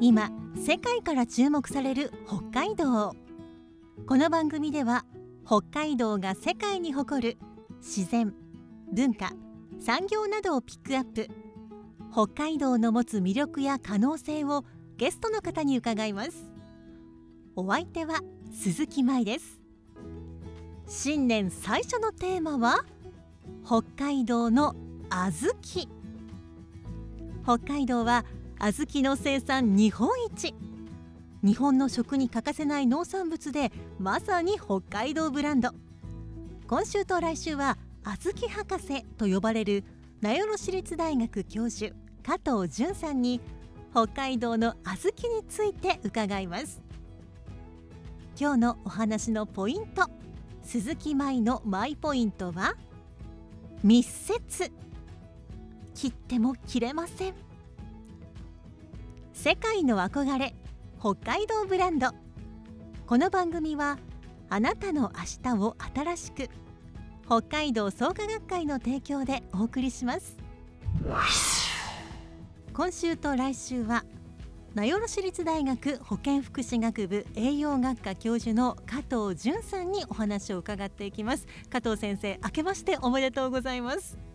今世界から注目される北海道。この番組では北海道が世界に誇る自然文化産業などをピックアップ。北海道の持つ魅力や可能性をゲストの方に伺います。お相手は鈴木舞です。新年最初のテーマは北海道の小豆。北海道は小豆の生産日本一。日本の食に欠かせない農産物でまさに北海道ブランド。今週と来週は小豆博士と呼ばれる名寄市立大学教授加藤淳さんに北海道の小豆について伺います。今日のお話のポイント鈴木舞のマイポイントは密接。切っても切れません。世界の憧れ北海道ブランド。この番組はあなたの明日を新しく北海道創価学会の提供でお送りします。今週と来週は名寄市立大学保健福祉学部栄養学科教授の加藤淳さんにお話を伺っていきます。加藤先生明けましておめでとうございます。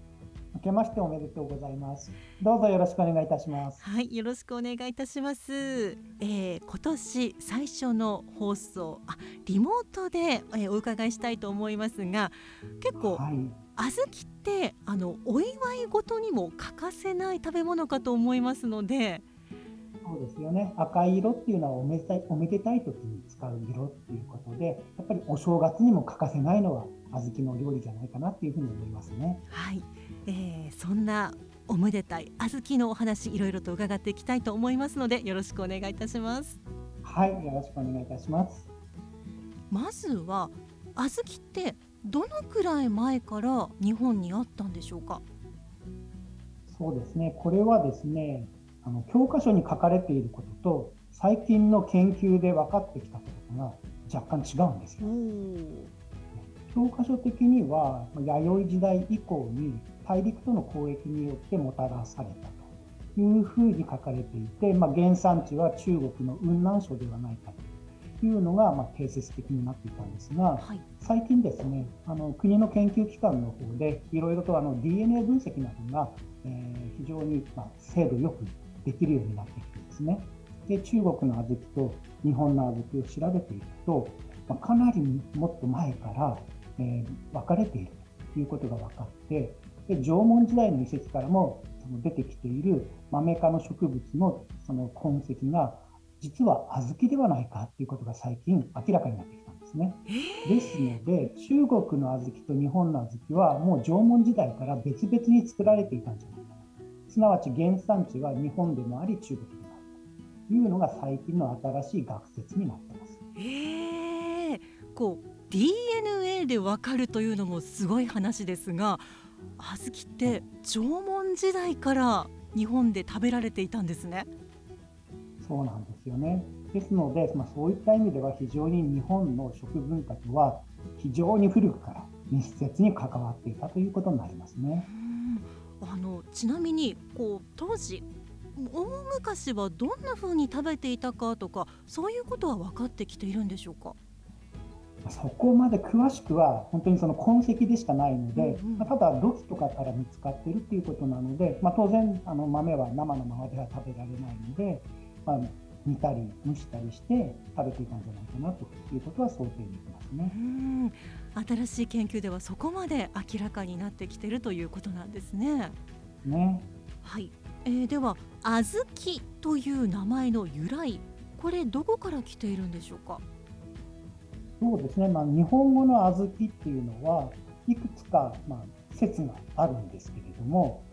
明けましておめでとうございます。どうぞよろしくお願いいたします。はい、よろしくお願いいたします。えー、今年最初の放送、あ、リモートで、えー、お伺いしたいと思いますが、結構、はい、小豆ってあのお祝いごとにも欠かせない食べ物かと思いますので、そうですよね。赤い色っていうのはおめでたいおめでたい時に使う色っていうことで、やっぱりお正月にも欠かせないのは小豆の料理じゃないかなっていうふうに思いますね。はい、えー、そんなおめでたい小豆のお話いろいろと伺っていきたいと思いますのでよろしくお願いいたします。はい、よろしくお願いいたします。まずは小豆ってどのくらい前から日本にあったんでしょうか？そうですね。これはですね、あの教科書に書かれていることと最近の研究で分かってきたことが若干違うんですよ。教科書的には弥生時代以降に大陸との交易によってもたらされたというふうに書かれていて、まあ、原産地は中国の雲南省ではないかというのがまあ定説的になっていたんですが、はい、最近ですねあの国の研究機関の方でいろいろとあの DNA 分析などが、えー、非常にまあ精度よくできるようになってきてですね。で中国の小豆と日本の小豆を調べていくと、まあ、かなりもっと前からえー、分かれているということが分かってで縄文時代の遺跡からも出てきているマメ科の植物のその痕跡が実は小豆ではないかということが最近明らかになってきたんですね。ですので中国の小豆と日本の小豆はもう縄文時代から別々に作られていたんじゃないかなすなわち原産地は日本でもあり中国でもあるというのが最近の新しい学説になってます。えー、こう DNA でわかるというのもすごい話ですが小豆って縄文時代から日本で食べられていたんですね。そうなんですよね。ですので、まあ、そういった意味では非常に日本の食文化とは非常に古くから密接に関わっていたということになりますね。あのちなみにこう当時大昔はどんな風に食べていたかとかそういうことは分かってきているんでしょうか？そこまで詳しくは本当にその痕跡でしかないので、うんうん、ただ土器とかから見つかっているっていうことなので、まあ、当然あの豆は生のままでは食べられないので、まあ、煮たり蒸したりして食べていたんじゃないかなということは想定できますね。うん新しい研究ではそこまで明らかになってきているということなんですね。ねはい、えー、では小豆という名前の由来これどこから来ているんでしょうか？そうですね、まあ、日本語の小豆っていうのはいくつか、まあ、説があるんですけれども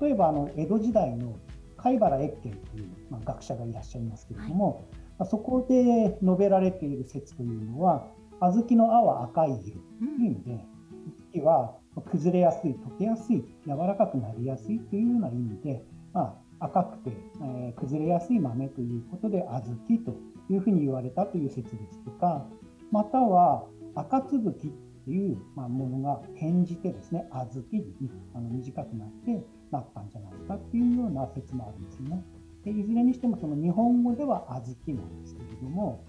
例えばあの江戸時代の貝原越慶という、まあ、学者がいらっしゃいますけれども、まあ、そこで述べられている説というのは小豆の青は赤い色という意味で、小豆は崩れやすい溶けやすい柔らかくなりやすいというような意味で、まあ、赤くて、えー、崩れやすい豆ということで小豆というふうに言われたという説ですとかまたは赤つぶきっていう、まあ、ものが転じてですね小豆にあの短くなってなったんじゃないかっていうような説もあるんですね。でいずれにしてもその日本語では小豆なんですけれども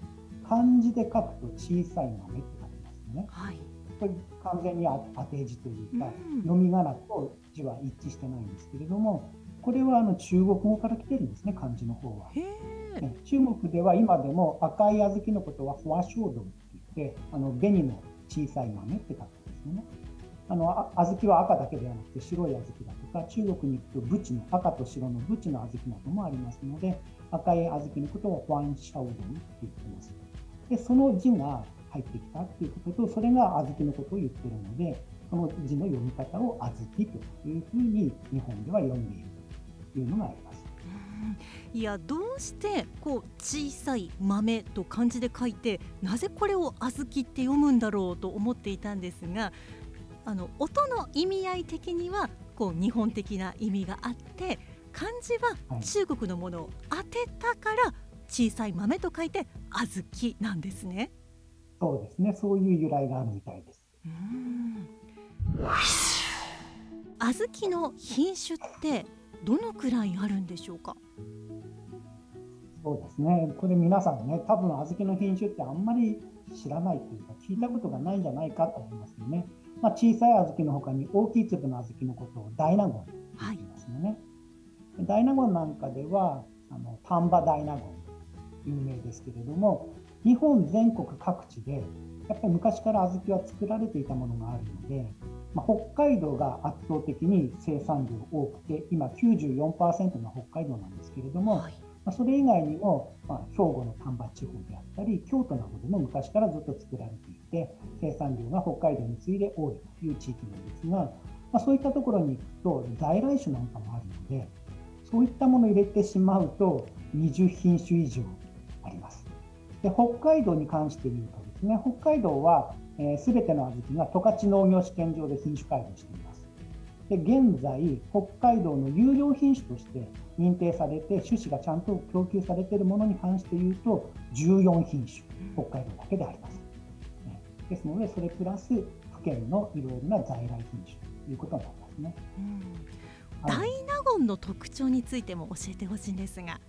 漢字で書くと小さい豆って書きますよね。はい、これ完全に当て字というか、うん、読み仮名と字は一致してないんですけれどもこれはあの中国語から来てるんですね漢字の方は。ね、中国では今でも赤い小豆のことはフォアショードってあの紅の小さい豆って書くんですよね。あの小豆は赤だけではなくて白い小豆だとか中国に行くとブチの赤と白のブチの小豆などもありますので赤い小豆のことをファンシャウドンって言ってます。でその字が入ってきたっていうこととそれが小豆のことを言ってるのでその字の読み方を小豆というふうに日本では読んでいるというのがあります。いやどうしてこう小さい豆と漢字で書いてなぜこれを小豆って読むんだろうと思っていたんですがあの音の意味合い的にはこう日本的な意味があって漢字は中国のものを当てたから小さい豆と書いて小豆なんですね。そうですね。そういう由来があるみたいです。うん小豆の品種ってどのくらいあるんでしょうか？そうですね。これ皆さんね、多分小豆の品種ってあんまり知らないというか聞いたことがないんじゃないかと思いますよね。まあ、小さい小豆のほかに大きい粒の小豆のことを大納言と言いますよね。はい、大納言なんかではあの丹波大納言有名ですけれども日本全国各地でやっぱり昔から小豆は作られていたものがあるので、まあ、北海道が圧倒的に生産量多くて今94%が北海道なんですけれども、はい、まあ、それ以外にも、まあ、兵庫の丹波地方であったり京都などでも昔からずっと作られていて生産量が北海道に次いで多いという地域なんですが、まあ、そういったところに行くと在来種なんかもあるのでそういったものを入れてしまうと20品種以上あります。で北海道に関して言うとですね北海道はすべ、えー、ての小豆が十勝農業試験場で品種改良しています。で現在、北海道の有料品種として認定されて、種子がちゃんと供給されているものに関して言うと、14品種、北海道だけであります。ですので、それプラス府県のいろいろな在来品種ということになりますね。大納言の特徴についても教えてほしいんですが。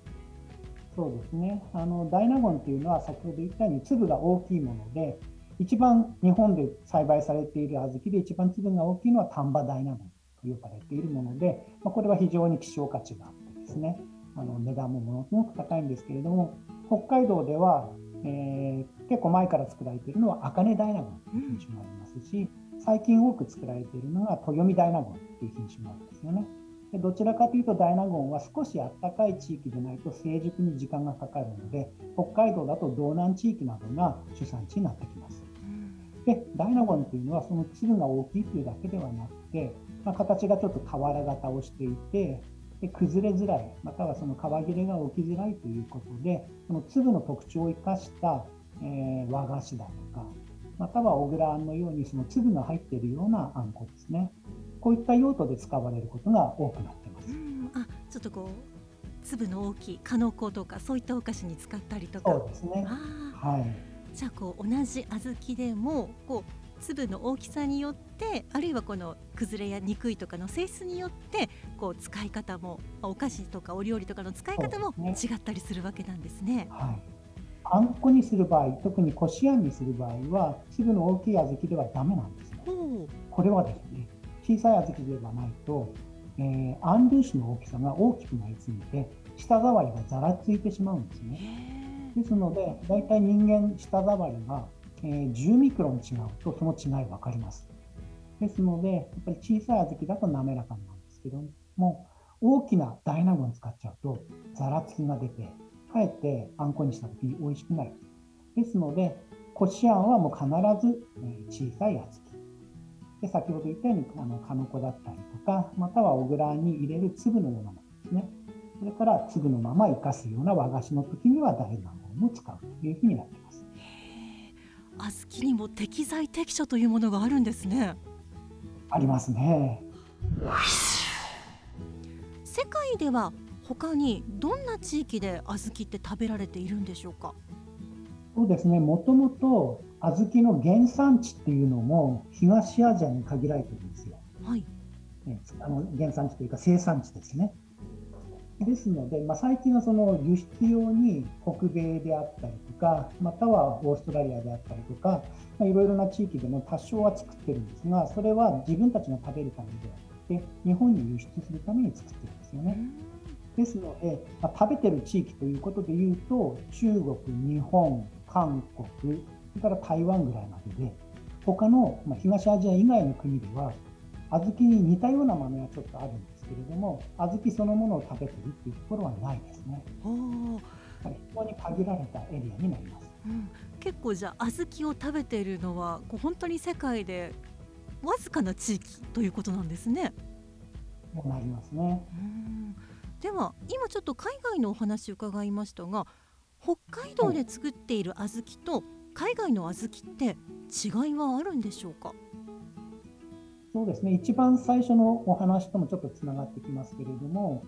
そうですねあの大納言というのは先ほど言ったように粒が大きいもので一番日本で栽培されている小豆で一番粒が大きいのは丹波大納言と呼ばれているもので、まあ、これは非常に希少価値があってですねあの値段もものすごく高いんですけれども北海道ではえー、結構前から作られているのは茜大納言という品種もありますし、最近多く作られているのが豊見大納言という品種もあるんですよね。でどちらかというと大納言は少し暖かい地域でないと成熟に時間がかかるので北海道だと道南地域などが主産地になってきます。で大納言というのはその粒が大きいというだけではなくて、まあ、形がちょっと俵型をしていてで崩れづらいまたはその皮切れが起きづらいということでその粒の特徴を生かした、えー、和菓子だとかまたは小倉あんのようにその粒が入っているようなあんこですね。こういった用途で使われることが多くなってます。あちょっとこう粒の大きいかのことかそういったお菓子に使ったりとか。そうですね。はいじゃあこう同じ小豆でもこう粒の大きさによってあるいはこの崩れやにくいとかの性質によってこう使い方もお菓子とかお料理とかの使い方も違ったりするわけなんですね。はい、あんこにする場合特にこしあんにする場合は粒の大きい小豆ではダメなんですよ。これはですね小さい小豆ではないと、えー、あん粒子の大きさが大きくなりすぎて舌触りがざらついてしまうんですね。ですので大体人間舌触りがえー、10ミクロン違うとその違い分かります。ですので、やっぱり小さい小豆だと滑らかなんですけども、大きな大納言使っちゃうと、ざらつきが出て、かえってあんこにした時に美味しくない。ですので、こしあんはもう必ず、え小さい小豆。で先ほど言ったようにあのかのこだったりとかまたは小倉に入れる粒のようなものですねそれから粒のまま生かすような和菓子の時には大団子も使うというふうになっています。小豆にも適材適所というものがあるんですね。ありますね。世界では他にどんな地域で小豆って食べられているんでしょうか？そうですね。もともと小豆の原産地っていうのも東アジアに限られてるんですよ。はい、ね、あの原産地というか生産地ですね。ですので、まあ、最近はその輸出用に北米であったりとか、またはオーストラリアであったりとか、まあ、いろいろな地域でも多少は作ってるんですが、それは自分たちが食べるためではなくて、日本に輸出するために作ってるんですよね。ですので、まあ、食べてる地域ということでいうと、中国、日本、韓国、それから台湾ぐらいまでで、他の、まあ、東アジア以外の国では、小豆に似たような豆はちょっとあるんですけれども、小豆そのものを食べてるっていうところはないですね。非常に限られたエリアになります。うん、結構じゃあ小豆を食べているのはこう本当に世界でわずかな地域ということなんですね。なりますね。うんでは今ちょっと海外のお話伺いましたが北海道で作っている小豆と海外の小豆って違いはあるんでしょうか？そうですね。一番最初のお話ともちょっとつながってきますけれども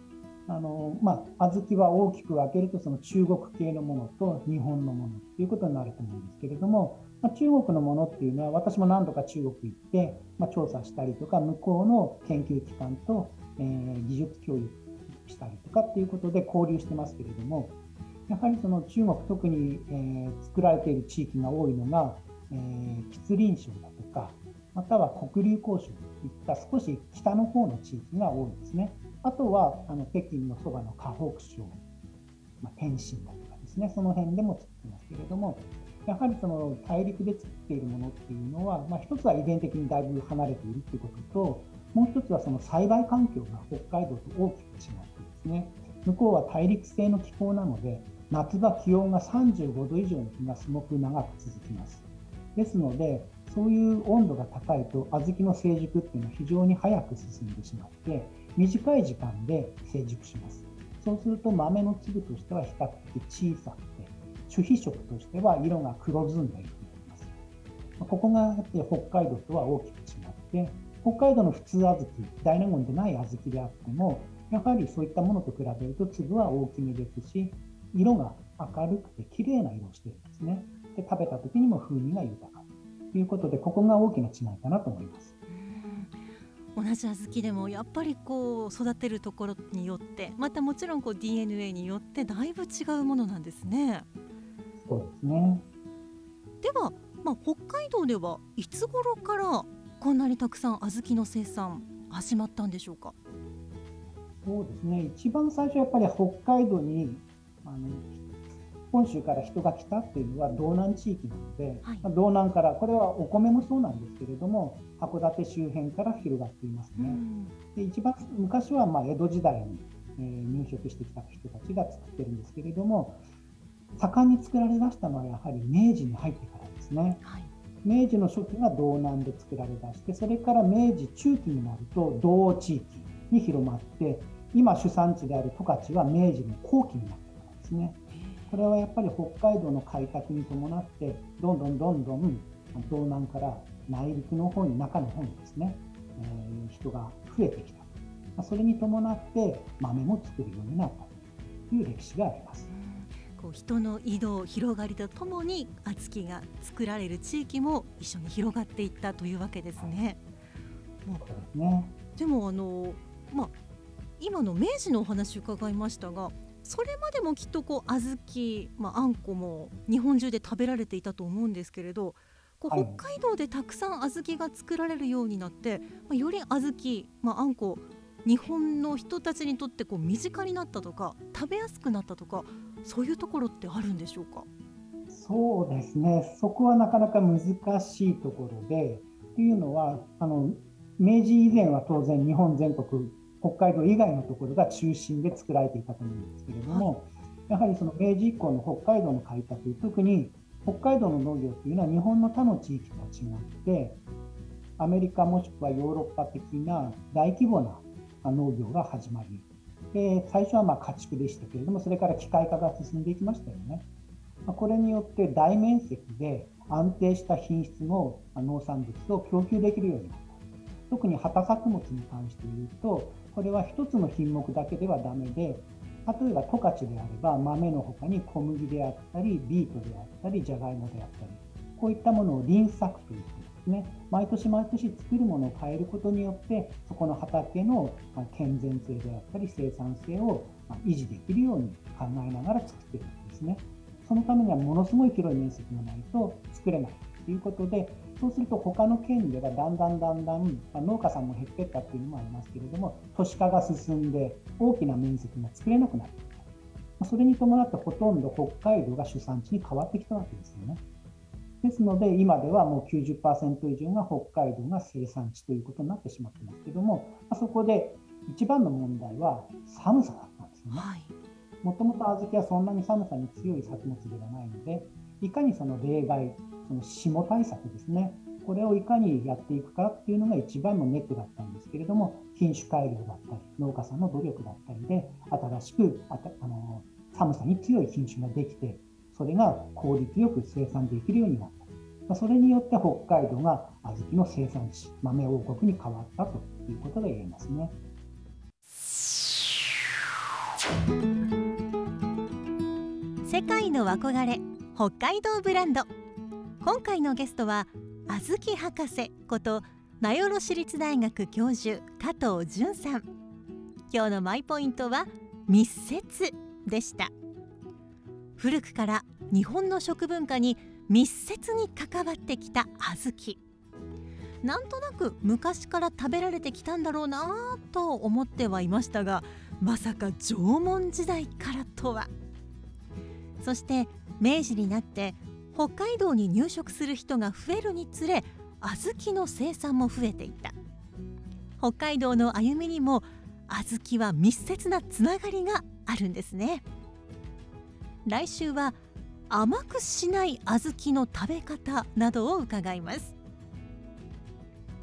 あの、まあ、小豆は大きく分けるとその中国系のものと日本のものということになると思うんですけれども、まあ、中国のものっていうのは私も何度か中国行って、まあ、調査したりとか向こうの研究機関と、えー、技術共有したりとかっていうことで交流してますけれどもやはりその中国特に、えー、作られている地域が多いのが、えー、吉林省だとかまたは黒竜江省といった少し北の方の地域が多いんですね。あとはあの北京のそばの河北省、まあ、天津だとかですね。その辺でも作ってますけれどもやはりその大陸で作っているものっていうのは、まあ、一つは遺伝的にだいぶ離れているということともう一つはその栽培環境が北海道と大きく違ってですね。向こうは大陸性の気候なので夏場気温が35度以上の日がすごく長く続きます。ですのでそういう温度が高いと小豆の成熟っていうのは非常に早く進んでしまって短い時間で成熟します。そうすると豆の粒としては比較的小さくて主皮色としては色が黒ずんでいると思います。ここが北海道とは大きく違って北海道の普通小豆大納言でない小豆であってもやはりそういったものと比べると粒は大きめですし色が明るくて綺麗な色をしてるんですね。で食べた時にも風味が豊か。いうことでここが大きな違いかなと思います。同じ小豆でもやっぱりこう育てるところによってまたもちろんこう DNA によってだいぶ違うものなんですね。そうですね。では、まあ、北海道ではいつ頃からこんなにたくさん小豆の生産始まったんでしょうか？そうですね。一番最初やっぱり北海道にあの本州から人が来たっていうのは道南地域なので、はい、まあ、道南からこれはお米もそうなんですけれども函館周辺から広がっていますね。で一番昔はま江戸時代に、えー、入植してきた人たちが作ってるんですけれども盛んに作られだしたのはやはり明治に入ってからですね。はい明治の初期が道南で作られだしてそれから明治中期になると道央地域に広まって今主産地である十勝は明治の後期になってからですねこれはやっぱり北海道の開拓に伴ってどんどんどんどん道南から内陸の方に中の方にですね、えー、人が増えてきた。それに伴って豆も作るようになったという歴史があります。こう人の移動広がりとともに小豆が作られる地域も一緒に広がっていったというわけですね。もう。ね。でもあの、まあ、今の明治のお話伺いましたがそれまでもきっとこう小豆、まあ、あんこも日本中で食べられていたと思うんですけれどこう北海道でたくさん小豆が作られるようになって、まあ、より小豆、まあ、あんこ日本の人たちにとってこう身近になったとか食べやすくなったとかそういうところってあるんでしょうか？そうですね。そこはなかなか難しいところでっていうのはあの明治以前は当然日本全国北海道以外のところが中心で作られていたと思うんですけれども、はい、やはりその明治以降の北海道の開拓特に北海道の農業というのは日本の他の地域とは違ってアメリカもしくはヨーロッパ的な大規模な農業が始まり、で最初はまあ家畜でしたけれども、それから機械化が進んでいきましたよね。これによって大面積で安定した品質の農産物を供給できるようになった。特に畑作物に関して言うと、これは1つの品目だけではダメで、例えば十勝であれば豆の他に小麦であったり、ビートであったり、じゃがいもであったり、こういったものを輪作というですね、毎年毎年作るものを変えることによって、そこの畑の健全性であったり、生産性を維持できるように考えながら作っているんですね。そのためにはものすごい広い面積がないと作れないということで、そうすると他の県ではだんだんだんだん農家さんも減っていったっていうのもありますけれども、都市化が進んで大きな面積が作れなくなっていた。それに伴ってほとんど北海道が主産地に変わってきたわけですよね。ですので、今ではもう90%以上が北海道が生産地ということになってしまってますけども、そこで一番の問題は寒さだったんですよね。もともと小豆はそんなに寒さに強い作物ではないので、いかにその例外、その霜対策ですね、これをいかにやっていくかっていうのが一番のネックだったんですけれども、品種改良だったり、農家さんの努力だったりで、新しくあたあの寒さに強い品種ができて、それが効率よく生産できるようになった。まそれによって北海道が小豆の生産地、豆王国に変わったということが言えますね。世界の憧れ北海道ブランド。今回のゲストは小豆博士こと名寄市立大学教授加藤淳さん。今日のマイポイントは密接でした。古くから日本の食文化に密接に関わってきた小豆なんとなく昔から食べられてきたんだろうなと思ってはいましたがまさか縄文時代からとは。そして明治になって北海道に入植する人が増えるにつれ小豆の生産も増えていった。北海道の歩みにも小豆は密接なつながりがあるんですね。来週は甘くしない小豆の食べ方などを伺います。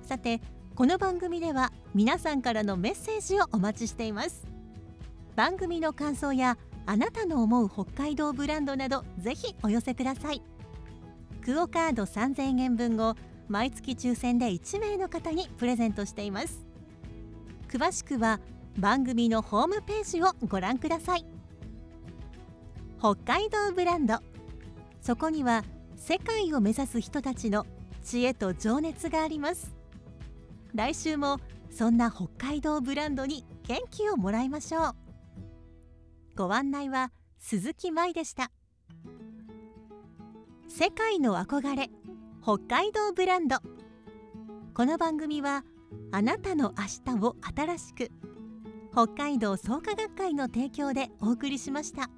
さてこの番組では皆さんからのメッセージをお待ちしています。番組の感想やあなたの思う北海道ブランドなどぜひお寄せください。クオカード3000円分を毎月抽選で1名の方にプレゼントしています。詳しくは番組のホームページをご覧ください。北海道ブランド。そこには世界を目指す人たちの知恵と情熱があります。来週もそんな北海道ブランドに元気をもらいましょう。ご案内は鈴木舞でした世界の憧れ北海道ブランドこの番組はあなたの明日を新しく北海道創価学会の提供でお送りしました。